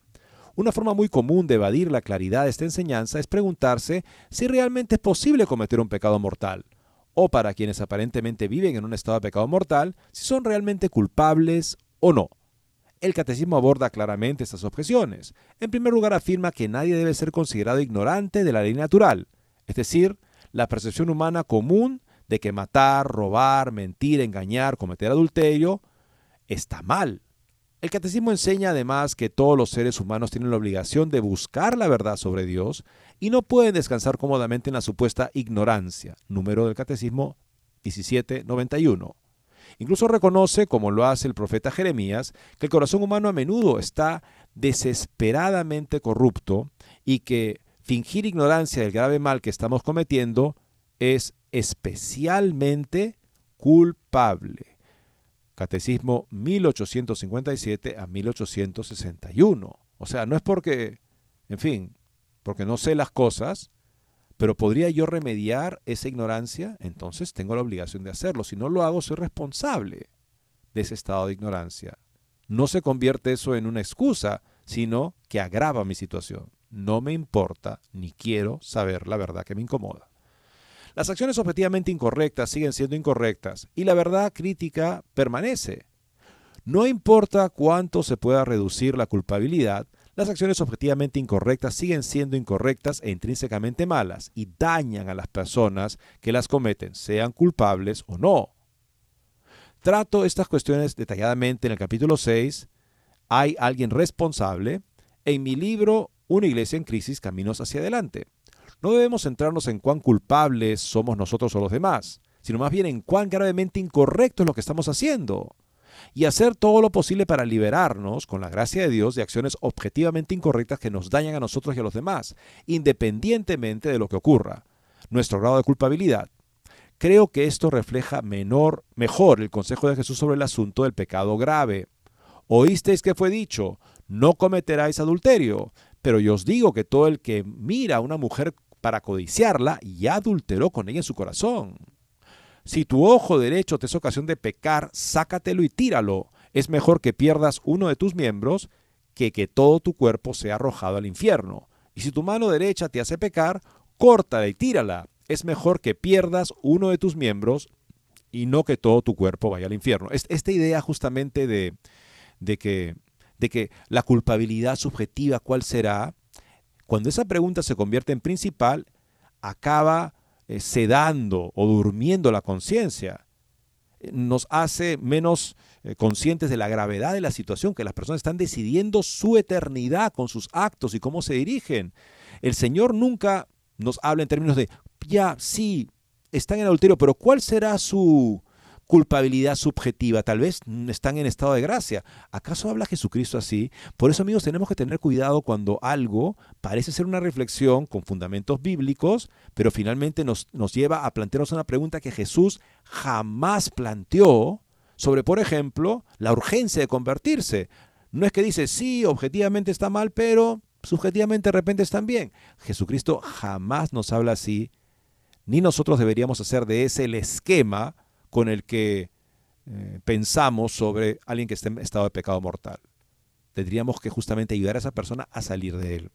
Una forma muy común de evadir la claridad de esta enseñanza es preguntarse si realmente es posible cometer un pecado mortal o para quienes aparentemente viven en un estado de pecado mortal, si son realmente culpables o no. El catecismo aborda claramente estas objeciones. En primer lugar, afirma que nadie debe ser considerado ignorante de la ley natural, es decir, la percepción humana común de que matar, robar, mentir, engañar, cometer adulterio está mal. El catecismo enseña además que todos los seres humanos tienen la obligación de buscar la verdad sobre Dios y no pueden descansar cómodamente en la supuesta ignorancia. Número del catecismo 1791. Incluso reconoce, como lo hace el profeta Jeremías, que el corazón humano a menudo está desesperadamente corrupto y que fingir ignorancia del grave mal que estamos cometiendo es especialmente culpable. Catecismo 1857 a 1861. O sea, no es porque, en fin, porque no sé las cosas, pero ¿podría yo remediar esa ignorancia? Entonces tengo la obligación de hacerlo. Si no lo hago, soy responsable de ese estado de ignorancia. No se convierte eso en una excusa, sino que agrava mi situación. No me importa ni quiero saber la verdad que me incomoda. Las acciones objetivamente incorrectas siguen siendo incorrectas y la verdad crítica permanece. No importa cuánto se pueda reducir la culpabilidad, las acciones objetivamente incorrectas siguen siendo incorrectas e intrínsecamente malas y dañan a las personas que las cometen, sean culpables o no. Trato estas cuestiones detalladamente en el capítulo 6, ¿Hay alguien responsable? en mi libro Una iglesia en crisis, caminos hacia adelante. No debemos centrarnos en cuán culpables somos nosotros o los demás, sino más bien en cuán gravemente incorrecto es lo que estamos haciendo. Y hacer todo lo posible para liberarnos, con la gracia de Dios, de acciones objetivamente incorrectas que nos dañan a nosotros y a los demás, independientemente de lo que ocurra, nuestro grado de culpabilidad. Creo que esto refleja menor, mejor el consejo de Jesús sobre el asunto del pecado grave. Oísteis que fue dicho, no cometeráis adulterio, pero yo os digo que todo el que mira a una mujer para codiciarla ya adulteró con ella en su corazón. Si tu ojo derecho te es ocasión de pecar, sácatelo y tíralo. Es mejor que pierdas uno de tus miembros que que todo tu cuerpo sea arrojado al infierno. Y si tu mano derecha te hace pecar, córtala y tírala. Es mejor que pierdas uno de tus miembros y no que todo tu cuerpo vaya al infierno. Esta idea justamente de, de, que, de que la culpabilidad subjetiva, ¿cuál será? Cuando esa pregunta se convierte en principal, acaba eh, sedando o durmiendo la conciencia. Nos hace menos eh, conscientes de la gravedad de la situación, que las personas están decidiendo su eternidad con sus actos y cómo se dirigen. El Señor nunca nos habla en términos de, ya, sí, están en adulterio, pero ¿cuál será su culpabilidad subjetiva? Tal vez están en estado de gracia. ¿Acaso habla Jesucristo así? Por eso, amigos, tenemos que tener cuidado cuando algo parece ser una reflexión con fundamentos bíblicos, pero finalmente nos, nos lleva a plantearnos una pregunta que Jesús jamás planteó sobre, por ejemplo, la urgencia de convertirse. No es que dice, sí, objetivamente está mal, pero subjetivamente de repente están bien. Jesucristo jamás nos habla así, ni nosotros deberíamos hacer de ese el esquema con el que eh, pensamos sobre alguien que esté en estado de pecado mortal. Tendríamos que justamente ayudar a esa persona a salir de él.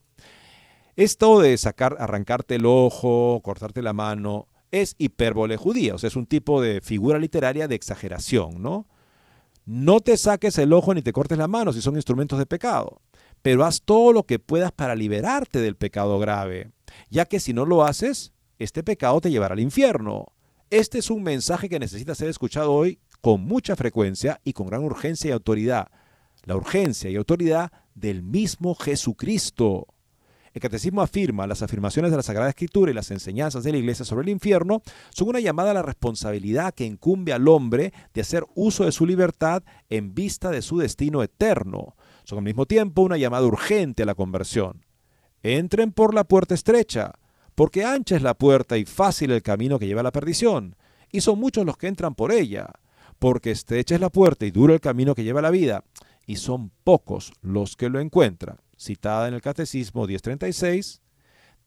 Esto de sacar, arrancarte el ojo, cortarte la mano, es hipérbole judía, o sea, es un tipo de figura literaria de exageración, ¿no? No te saques el ojo ni te cortes la mano si son instrumentos de pecado, pero haz todo lo que puedas para liberarte del pecado grave, ya que si no lo haces, este pecado te llevará al infierno. Este es un mensaje que necesita ser escuchado hoy con mucha frecuencia y con gran urgencia y autoridad. La urgencia y autoridad del mismo Jesucristo. El catecismo afirma las afirmaciones de la Sagrada Escritura y las enseñanzas de la Iglesia sobre el infierno son una llamada a la responsabilidad que incumbe al hombre de hacer uso de su libertad en vista de su destino eterno. Son al mismo tiempo una llamada urgente a la conversión. Entren por la puerta estrecha, porque ancha es la puerta y fácil el camino que lleva a la perdición, y son muchos los que entran por ella, porque estrecha es la puerta y duro el camino que lleva a la vida, y son pocos los que lo encuentran citada en el Catecismo 1036,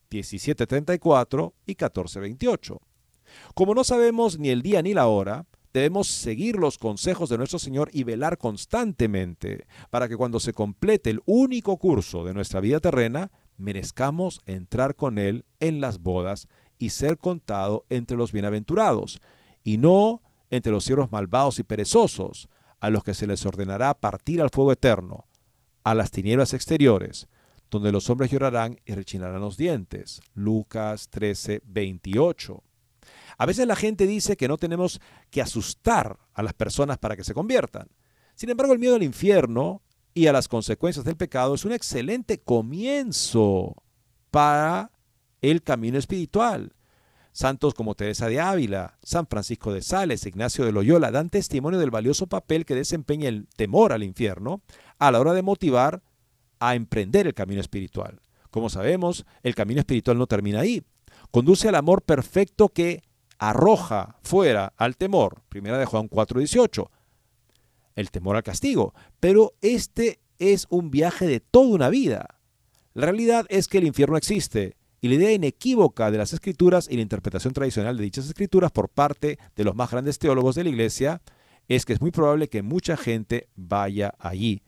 1734 y 1428. Como no sabemos ni el día ni la hora, debemos seguir los consejos de nuestro Señor y velar constantemente para que cuando se complete el único curso de nuestra vida terrena, merezcamos entrar con Él en las bodas y ser contado entre los bienaventurados, y no entre los siervos malvados y perezosos, a los que se les ordenará partir al fuego eterno, a las tinieblas exteriores, donde los hombres llorarán y rechinarán los dientes. Lucas 13, 28. A veces la gente dice que no tenemos que asustar a las personas para que se conviertan. Sin embargo, el miedo al infierno y a las consecuencias del pecado es un excelente comienzo para el camino espiritual. Santos como Teresa de Ávila, San Francisco de Sales, Ignacio de Loyola dan testimonio del valioso papel que desempeña el temor al infierno a la hora de motivar a emprender el camino espiritual. Como sabemos, el camino espiritual no termina ahí. Conduce al amor perfecto que arroja fuera al temor. Primera de Juan 4:18. El temor al castigo. Pero este es un viaje de toda una vida. La realidad es que el infierno existe y la idea inequívoca de las escrituras y la interpretación tradicional de dichas escrituras por parte de los más grandes teólogos de la iglesia es que es muy probable que mucha gente vaya allí.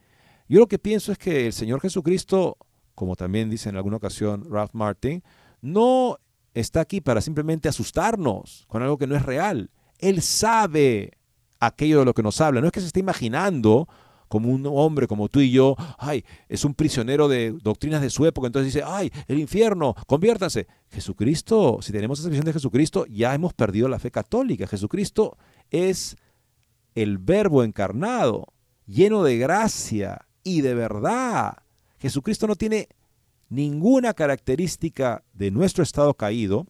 Yo lo que pienso es que el Señor Jesucristo, como también dice en alguna ocasión Ralph Martin, no está aquí para simplemente asustarnos con algo que no es real. Él sabe aquello de lo que nos habla. No es que se esté imaginando como un hombre como tú y yo, ay, es un prisionero de doctrinas de su época, entonces dice, ay, el infierno, conviértanse. Jesucristo, si tenemos esa visión de Jesucristo, ya hemos perdido la fe católica. Jesucristo es el verbo encarnado, lleno de gracia y de verdad. Jesucristo no tiene ninguna característica de nuestro estado caído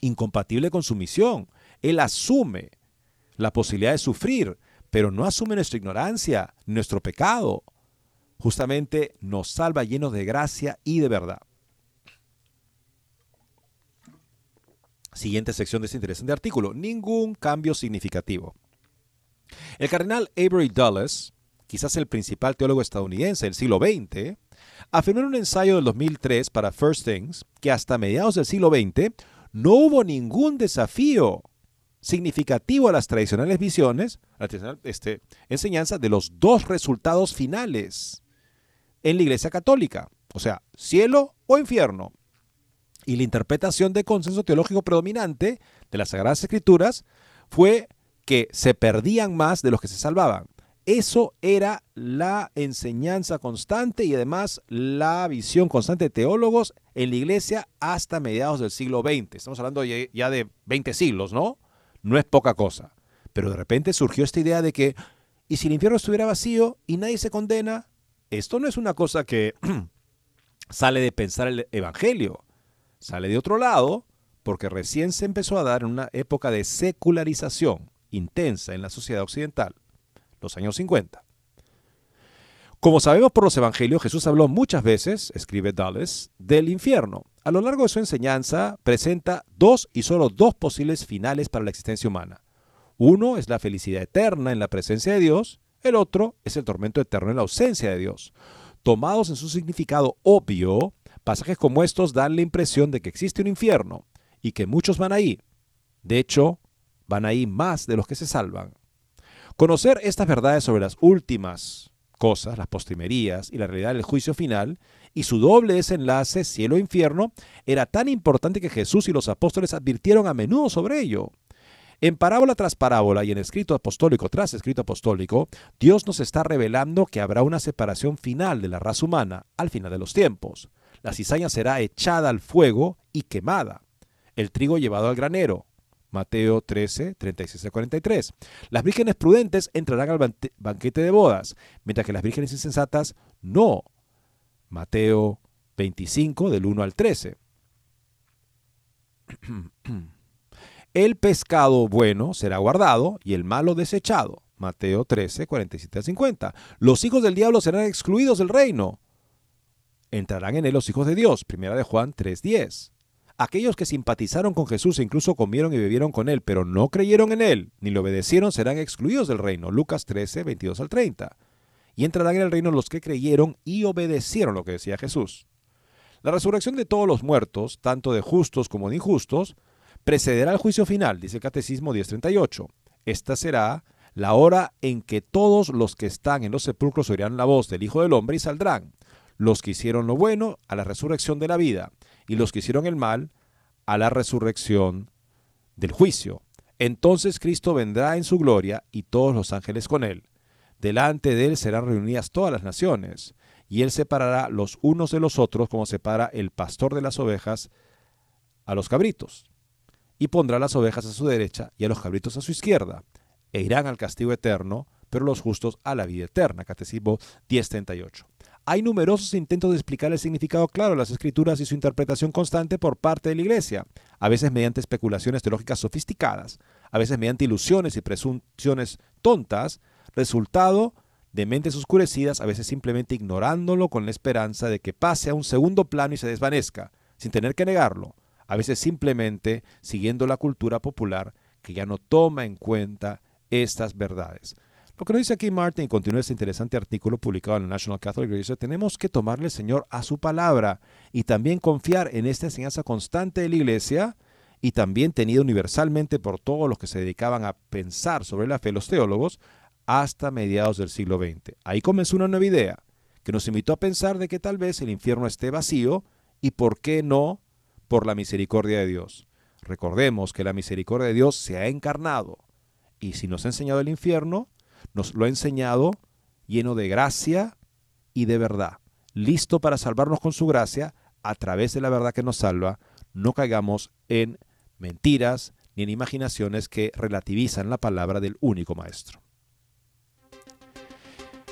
incompatible con su misión. Él asume la posibilidad de sufrir, pero no asume nuestra ignorancia, nuestro pecado. Justamente nos salva llenos de gracia y de verdad. Siguiente sección de este interesante artículo. Ningún cambio significativo. El cardenal Avery Dulles, quizás el principal teólogo estadounidense del siglo XX, afirmó en un ensayo del 2003 para First Things que hasta mediados del siglo XX no hubo ningún desafío significativo a las tradicionales visiones, a la este, enseñanza de los dos resultados finales en la Iglesia Católica, o sea, cielo o infierno. Y la interpretación de consenso teológico predominante de las Sagradas Escrituras fue que se perdían más de los que se salvaban. Eso era la enseñanza constante y además la visión constante de teólogos en la iglesia hasta mediados del siglo XX. Estamos hablando ya de 20 siglos, ¿no? No es poca cosa. Pero de repente surgió esta idea de que, ¿y si el infierno estuviera vacío y nadie se condena? Esto no es una cosa que sale de pensar el Evangelio. Sale de otro lado porque recién se empezó a dar en una época de secularización intensa en la sociedad occidental, los años 50. Como sabemos por los evangelios, Jesús habló muchas veces, escribe Dulles, del infierno. A lo largo de su enseñanza presenta dos y solo dos posibles finales para la existencia humana. Uno es la felicidad eterna en la presencia de Dios, el otro es el tormento eterno en la ausencia de Dios. Tomados en su significado obvio, pasajes como estos dan la impresión de que existe un infierno y que muchos van ahí. De hecho, van ahí más de los que se salvan. Conocer estas verdades sobre las últimas cosas, las postrimerías y la realidad del juicio final, y su doble desenlace, cielo e infierno, era tan importante que Jesús y los apóstoles advirtieron a menudo sobre ello. En parábola tras parábola y en escrito apostólico tras escrito apostólico, Dios nos está revelando que habrá una separación final de la raza humana al final de los tiempos. La cizaña será echada al fuego y quemada, el trigo llevado al granero, Mateo 13, 36 a 43. Las vírgenes prudentes entrarán al banquete de bodas, mientras que las vírgenes insensatas no. Mateo 25, del 1 al 13. El pescado bueno será guardado y el malo desechado. Mateo 13, 47 a 50. Los hijos del diablo serán excluidos del reino. Entrarán en él los hijos de Dios. Primera de Juan 3, 10. Aquellos que simpatizaron con Jesús e incluso comieron y bebieron con él, pero no creyeron en él, ni le obedecieron, serán excluidos del reino. Lucas 13, 22 al 30. Y entrarán en el reino los que creyeron y obedecieron lo que decía Jesús. La resurrección de todos los muertos, tanto de justos como de injustos, precederá el juicio final, dice el Catecismo 1038. Esta será la hora en que todos los que están en los sepulcros oirán la voz del Hijo del Hombre y saldrán, los que hicieron lo bueno a la resurrección de la vida, y los que hicieron el mal a la resurrección del juicio. Entonces Cristo vendrá en su gloria y todos los ángeles con él. Delante de él serán reunidas todas las naciones, y él separará los unos de los otros como separa el pastor de las ovejas a los cabritos. Y pondrá las ovejas a su derecha y a los cabritos a su izquierda, e irán al castigo eterno, pero los justos a la vida eterna. Catecismo 1038. Hay numerosos intentos de explicar el significado claro de las escrituras y su interpretación constante por parte de la Iglesia, a veces mediante especulaciones teológicas sofisticadas, a veces mediante ilusiones y presunciones tontas, resultado de mentes oscurecidas, a veces simplemente ignorándolo con la esperanza de que pase a un segundo plano y se desvanezca, sin tener que negarlo, a veces simplemente siguiendo la cultura popular que ya no toma en cuenta estas verdades. Lo que nos dice aquí Martin y continúa este interesante artículo publicado en el National Catholic Register, tenemos que tomarle, Señor, a su palabra y también confiar en esta enseñanza constante de la Iglesia y también tenida universalmente por todos los que se dedicaban a pensar sobre la fe, los teólogos, hasta mediados del siglo XX. Ahí comenzó una nueva idea que nos invitó a pensar de que tal vez el infierno esté vacío y por qué no por la misericordia de Dios. Recordemos que la misericordia de Dios se ha encarnado y si nos ha enseñado el infierno, nos lo ha enseñado lleno de gracia y de verdad, listo para salvarnos con su gracia a través de la verdad que nos salva. No caigamos en mentiras ni en imaginaciones que relativizan la palabra del único Maestro.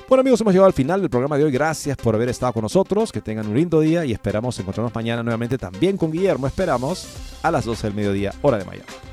Bueno amigos, hemos llegado al final del programa de hoy. Gracias por haber estado con nosotros. Que tengan un lindo día y esperamos encontrarnos mañana nuevamente también con Guillermo. Esperamos a las 12 del mediodía, hora de Miami.